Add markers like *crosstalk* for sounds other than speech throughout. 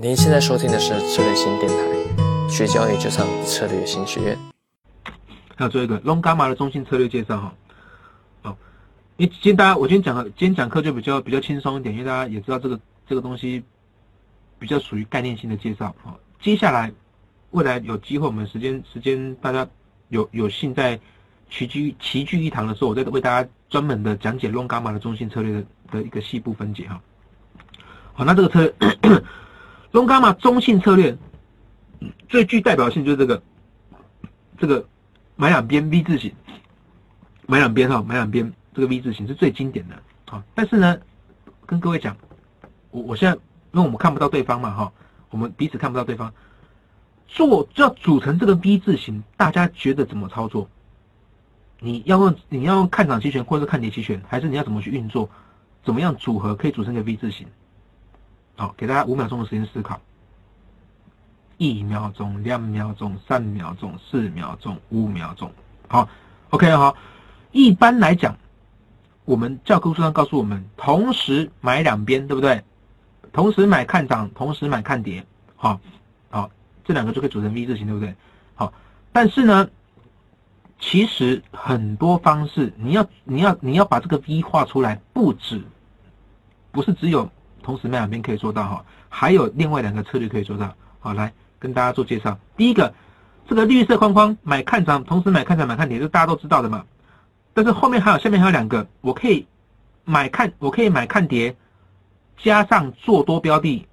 您现在收听的是策略新电台，学交易就上策略新学院。要做一个 long gamma 的中心策略介绍哈。好，因为今天大家我今天讲的今天讲课就比较比较轻松一点，因为大家也知道这个这个东西比较属于概念性的介绍啊。接下来未来有机会我们时间时间大家有有幸在齐聚齐聚一堂的时候，我再为大家专门的讲解 long gamma 的中心策略的的一个细部分解哈。好，那这个策略 *coughs* long gamma 中性策略最具代表性就是这个这个。买两边 V 字形，买两边哈，买两边这个 V 字形是最经典的啊。但是呢，跟各位讲，我我现在因为我们看不到对方嘛哈，我们彼此看不到对方，做要组成这个 V 字形，大家觉得怎么操作？你要用你要用看涨期权或者是看跌期权，还是你要怎么去运作？怎么样组合可以组成一个 V 字形？好，给大家五秒钟的时间思考。一秒钟、两秒钟、三秒钟、四秒钟、五秒钟，好，OK，好。一般来讲，我们教科书上告诉我们，同时买两边，对不对？同时买看涨，同时买看跌，好，好，这两个就可以组成 V 字形，对不对？好，但是呢，其实很多方式，你要你要你要把这个 V 画出来，不止，不是只有同时买两边可以做到哈，还有另外两个策略可以做到。好，来。跟大家做介绍，第一个，这个绿色框框买看涨，同时买看涨买看跌，这大家都知道的嘛。但是后面还有下面还有两个，我可以买看，我可以买看跌，加上做多标的，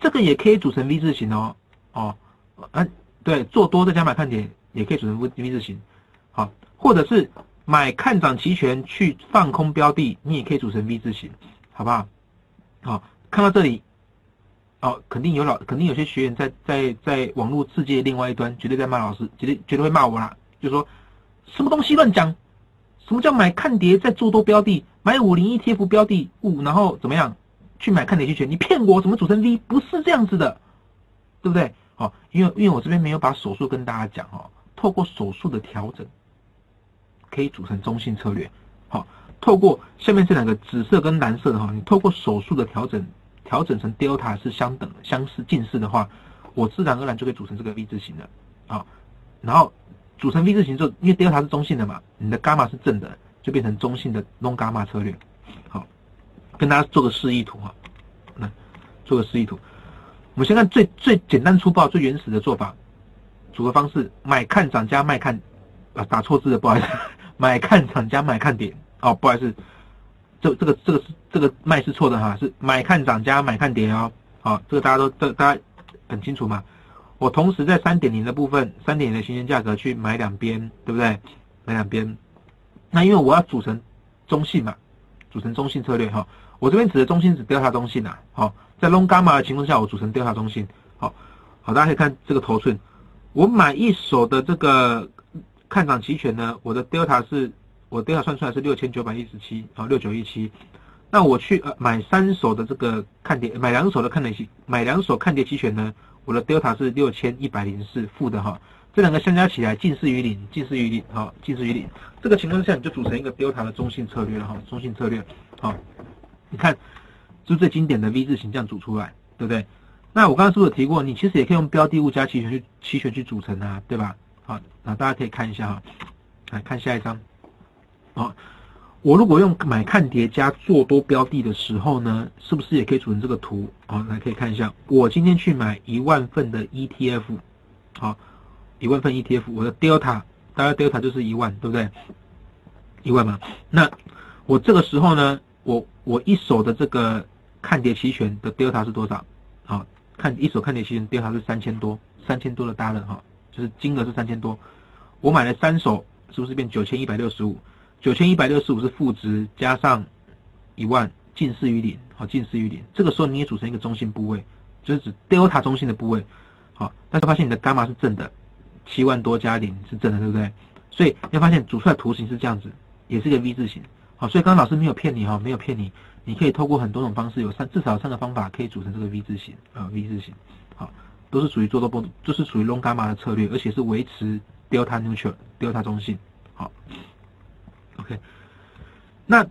这个也可以组成 V 字形哦。哦，嗯，对，做多再加买看跌也可以组成 V V 字形。好，或者是买看涨期权去放空标的，你也可以组成 V 字形，好不好？好，看到这里。哦，肯定有老，肯定有些学员在在在网络世界另外一端，绝对在骂老师，绝对绝对会骂我啦。就说什么东西乱讲，什么叫买看跌在做多标的，买五零一 T F 标的物，然后怎么样去买看跌期权？你骗我，怎么组成 V？不是这样子的，对不对？哦，因为因为我这边没有把手术跟大家讲哦，透过手术的调整，可以组成中性策略。好，透过下面这两个紫色跟蓝色的哈，你透过手术的调整。调整成 delta 是相等、相似、近似的话，我自然而然就可以组成这个 V 字形了啊。然后组成 V 字形之后，因为 delta 是中性的嘛，你的伽马是正的，就变成中性的 long 伽马策略。好，跟大家做个示意图哈，来做个示意图。我们先看最最简单粗暴、最原始的做法，组合方式：买看涨加卖看啊，打错字了，不好意思，*laughs* 买看涨加买看点哦，不好意思。这这个这个是这个卖是错的哈，是买看涨加买看跌哦。好，这个大家都这大家很清楚嘛。我同时在三点零的部分，三点零的新鲜价格去买两边，对不对？买两边。那因为我要组成中性嘛，组成中性策略哈。我这边指的中性指调查中性呐。好，在 long gamma 的情况下，我组成调查中性。好，好，大家可以看这个头寸。我买一手的这个看涨期权呢，我的 delta 是。我 delta 算出来是六千九百一十七，好六九一七。那我去呃买三手的这个看跌，买两手的看跌期，买两手看跌期权呢，我的 delta 是六千一百零四负的哈。这两个相加起来近似于零，近似于零，好近似于零。这个情况下你就组成一个 delta 的中性策略了哈，中性策略。好，你看，是最经典的 V 字形这样组出来，对不对？那我刚刚是不是提过，你其实也可以用标的物加期权去期权去组成啊，对吧？好，那大家可以看一下哈，来看下一张。啊，我如果用买看跌加做多标的的时候呢，是不是也可以组成这个图？啊，来可以看一下，我今天去买一万份的 ETF，好，一万份 ETF，我的 delta 大概 delta 就是一万，对不对？一万嘛，那我这个时候呢，我我一手的这个看跌期权的 delta 是多少？好，看一手看跌期权 delta 是三千多，三千多的大人哈，就是金额是三千多，我买了三手，是不是变九千一百六十五？九千一百六十五是负值，加上一万，近似于零，好，近似于零。这个时候你也组成一个中性部位，就是指 delta 中性的部位，好。但是发现你的伽马是正的，七万多加零是正的，对不对？所以你会发现组出来图形是这样子，也是一个 V 字形，好。所以刚刚老师没有骗你哈，没有骗你，你可以透过很多种方式，有三至少三个方法可以组成这个 V 字形啊，V 字形，好，都是属于做多波，就是属于 long gamma 的策略，而且是维持 delta neutral，delta 中性，好。OK，*laughs* 那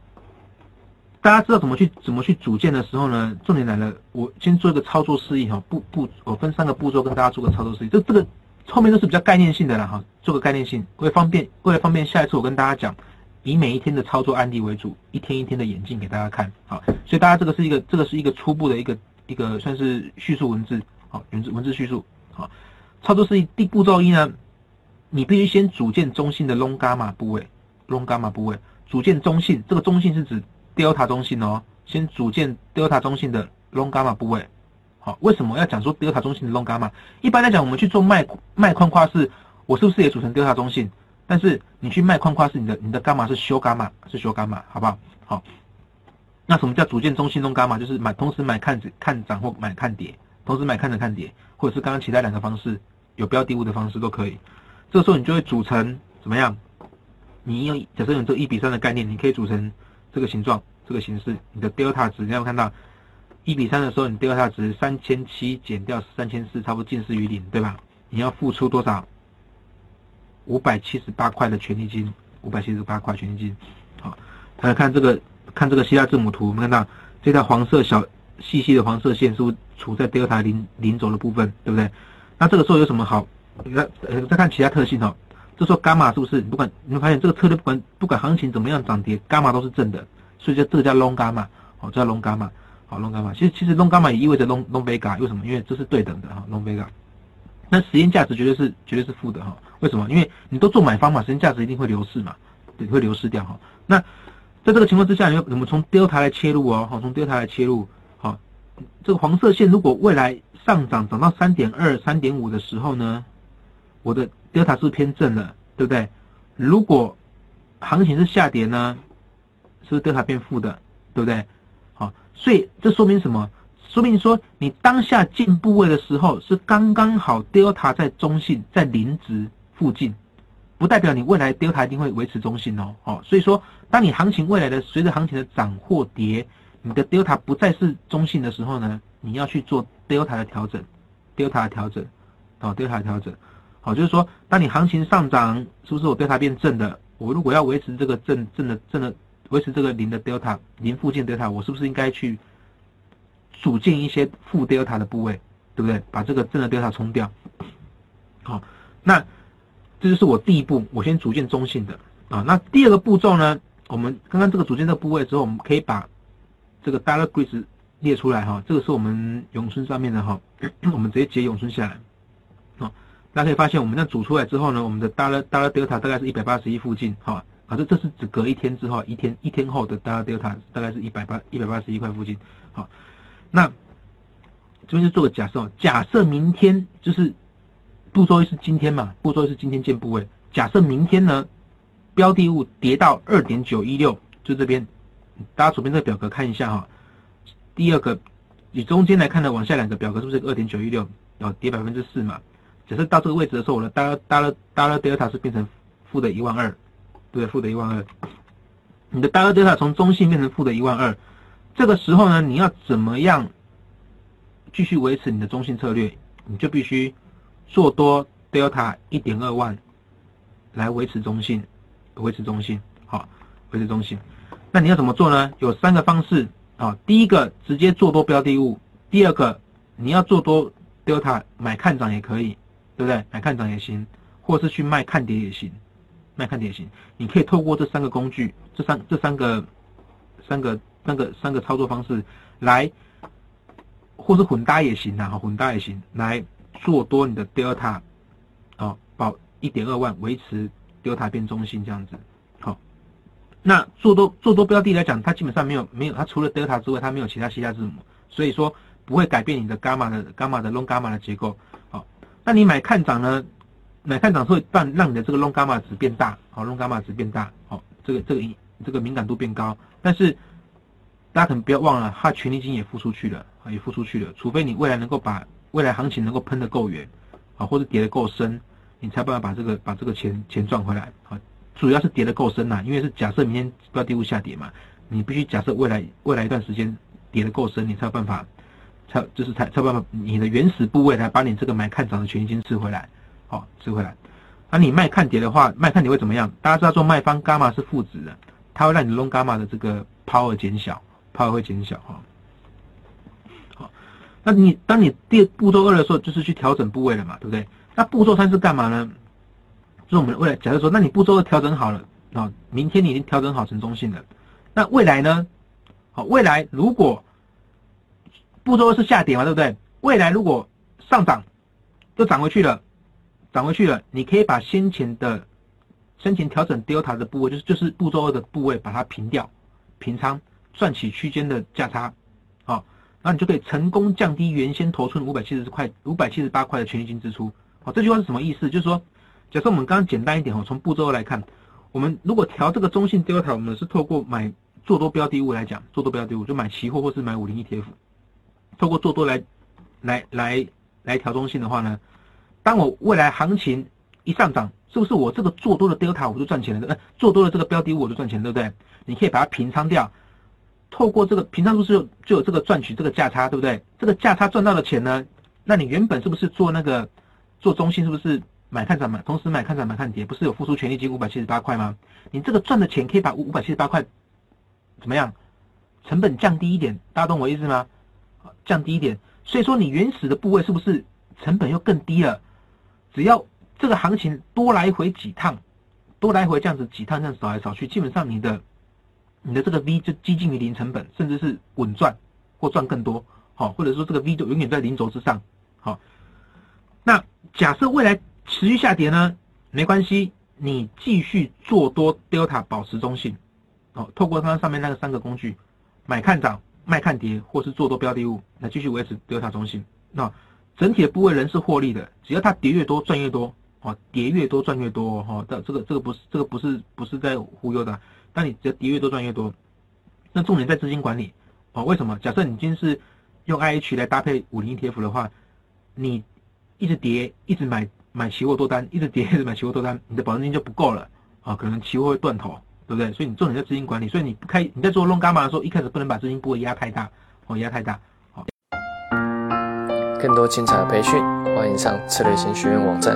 大家知道怎么去怎么去组建的时候呢，重点来了，我先做一个操作示意哈，步步我分三个步骤跟大家做个操作示意，这这个后面都是比较概念性的了哈，做个概念性，为了方便为了方便下一次我跟大家讲，以每一天的操作案例为主，一天一天的演进给大家看，好，所以大家这个是一个这个是一个初步的一个一个算是叙述文字，好文字文字叙述，好，操作示意第步骤一呢，你必须先组建中心的 long gamma 部位。，long gamma 部位组建中性，这个中性是指 delta 中性哦，先组建 delta 中性的 long gamma 部位。好，为什么要讲说 delta 中性的 long gamma？一般来讲，我们去做脉脉框跨式，我是不是也组成 delta 中性？但是你去脉框跨式，你的你的伽马是修伽马，是修伽马，好不好？好，那什么叫组建中性 long gamma？就是买同时买看看涨或买看跌，同时买看涨看跌，或者是刚刚其他两个方式有标的物的方式都可以。这个时候你就会组成怎么样？你用假设用这一比三的概念，你可以组成。这个形状，这个形式，你的 delta 值，你要看到一比三的时候，你 delta 值三千七减掉三千四，差不多近似于零，对吧？你要付出多少？五百七十八块的权利金，五百七十八块权利金。好，来看这个，看这个希腊字母图，我们看到这条黄色小细细的黄色线，是不是处在 delta 零零轴的部分，对不对？那这个时候有什么好？你看，再看其他特性哦。这时候伽马是不是？你不管你会发现这个策略不管不管行情怎么样涨跌，伽马都是正的，所以叫这个叫 long 伽马，好，叫 long 伽马，好 long 伽马。其实其实 long 伽马也意味着 long long vega，为什么？因为这是对等的哈，long vega。那时间价值绝对是绝对是负的哈，为什么？因为你都做买方嘛，时间价值一定会流失嘛，对，会流失掉哈。那在这个情况之下，你我们从 delta 来切入哦，好，从 delta 来切入，好，这个黄色线如果未来上涨涨到三点二、三点五的时候呢，我的。Delta 是偏正的，对不对？如果行情是下跌呢，是不是 delta 变负的，对不对？好，所以这说明什么？说明说你当下进部位的时候是刚刚好 delta 在中性，在零值附近，不代表你未来 delta 一定会维持中性哦。哦，所以说当你行情未来的随着行情的涨或跌，你的 delta 不再是中性的时候呢，你要去做 delta 的调整，delta 的调整，哦，delta 的调整。好，就是说，当你行情上涨，是不是我 delta 变正的？我如果要维持这个正正的正的，维持这个零的 delta 零附近 delta，我是不是应该去组建一些负 delta 的部位，对不对？把这个正的 delta 冲掉。好，那这就是我第一步，我先组建中性的啊。那第二个步骤呢？我们刚刚这个组建这个部位之后，我们可以把这个 dollar grid 列出来哈。这个是我们永春上面的哈，*coughs* 我们直接截永春下来。大家可以发现，我们这样煮出来之后呢，我们的 dollar dollar delta 大概是一百八十一附近，好，啊，这这是只隔一天之后，一天一天后的 dollar delta 大概是一百八一百八十一块附近，好，那这边就做个假设，假设明天就是步骤一是今天嘛，步骤一是今天见部位，假设明天呢，标的物跌到二点九一六，就这边，大家左边这个表格看一下哈，第二个以中间来看的往下两个表格是不是二点九一六，哦，跌百分之四嘛？只是到这个位置的时候，我的 dollar dollar dollar delta 是变成负的一万二，对，负的一万二。你的 da 拉 delta 从中性变成负的一万二，这个时候呢，你要怎么样继续维持你的中性策略？你就必须做多 delta 一点二万来维持中性，维持中性，好，维持中性。那你要怎么做呢？有三个方式啊。第一个，直接做多标的物；第二个，你要做多 delta 买看涨也可以。对不对？买看涨也行，或是去卖看跌也行，卖看跌也行。你可以透过这三个工具，这三这三个三个三个三个操作方式来，或是混搭也行啊，混搭也行，来做多你的 delta，哦，保一点二万，维持 delta 变中性这样子。好，那做多做多标的来讲，它基本上没有没有，它除了 delta 之外，它没有其他其他字母，所以说不会改变你的伽马的伽马的 long 伽马的结构。好那你买看涨呢？买看涨会让让你的这个 long gamma 值变大，好，long gamma 值变大，好，这个这个这个敏感度变高。但是大家可能不要忘了，它权利金也付出去了，啊，也付出去了。除非你未来能够把未来行情能够喷得够远，啊，或者跌得够深，你才办法把这个把这个钱钱赚回来。啊，主要是跌得够深呐，因为是假设明天标的物下跌嘛，你必须假设未来未来一段时间跌得够深，你才有办法。才就是才才把，你的原始部位来把你这个买看涨的权益金吃回来，好吃回来。那你卖看跌的话，卖看跌会怎么样？大家知道做卖方伽马是负值的，它会让你 long 伽马的这个 power 减小，抛额会减小哈。好，那你当你第步骤二的时候，就是去调整部位了嘛，对不对？那步骤三是干嘛呢？就是我们未来假设说，那你步骤二调整好了啊，明天你已经调整好成中性了，那未来呢？好，未来如果步骤二是下跌嘛，对不对？未来如果上涨，又涨回去了，涨回去了，你可以把先前的先前调整 delta 的部位，就是就是步骤二的部位，把它平掉，平仓，赚取区间的价差，好，那你就可以成功降低原先投出的五百七十块、五百七十八块的权利金支出。好，这句话是什么意思？就是说，假设我们刚刚简单一点哦，从步骤二来看，我们如果调这个中性 delta，我们是透过买做多标的物来讲，做多标的物就买期货或是买五零 ETF，透过做多来来来来调中性的话呢？当我未来行情一上涨，是不是我这个做多的 delta 我就赚钱了？呃，做多的这个标的物我就赚钱，对不对？你可以把它平仓掉，透过这个平仓是不是就有这个赚取这个价差，对不对？这个价差赚到的钱呢，那你原本是不是做那个做中性，是不是买看涨买，同时买看涨买看跌，不是有付出权利金五百七十八块吗？你这个赚的钱可以把五五百七十八块怎么样？成本降低一点，大家懂我意思吗？降低一点，所以说你原始的部位是不是成本又更低了？只要这个行情多来回几趟，多来回这样子几趟这样扫来扫去，基本上你的你的这个 V 就接近于零成本，甚至是稳赚或赚更多，好，或者说这个 V 就永远在零轴之上，好。那假设未来持续下跌呢？没关系，你继续做多 Delta 保持中性，哦，透过刚刚上面那个三个工具，买看涨、卖看跌，或是做多标的物，来继续维持 Delta 中性，那。整体的部位仍是获利的，只要它跌越多赚越多，哦，跌越多赚越多，哈，这这个这个不是这个不是不是在忽悠的，但你只要跌越多赚越多，那重点在资金管理，哦，为什么？假设你今天是用 IH 来搭配五零 ETF 的话，你一直跌，一直买买期货多单，一直跌一直买期货多单，你的保证金就不够了，啊，可能期货会断头，对不对？所以你重点在资金管理，所以你不开你在做弄伽马的时候，一开始不能把资金部位压太大，哦，压太大。好更多精彩的培训，欢迎上策略型学院网站。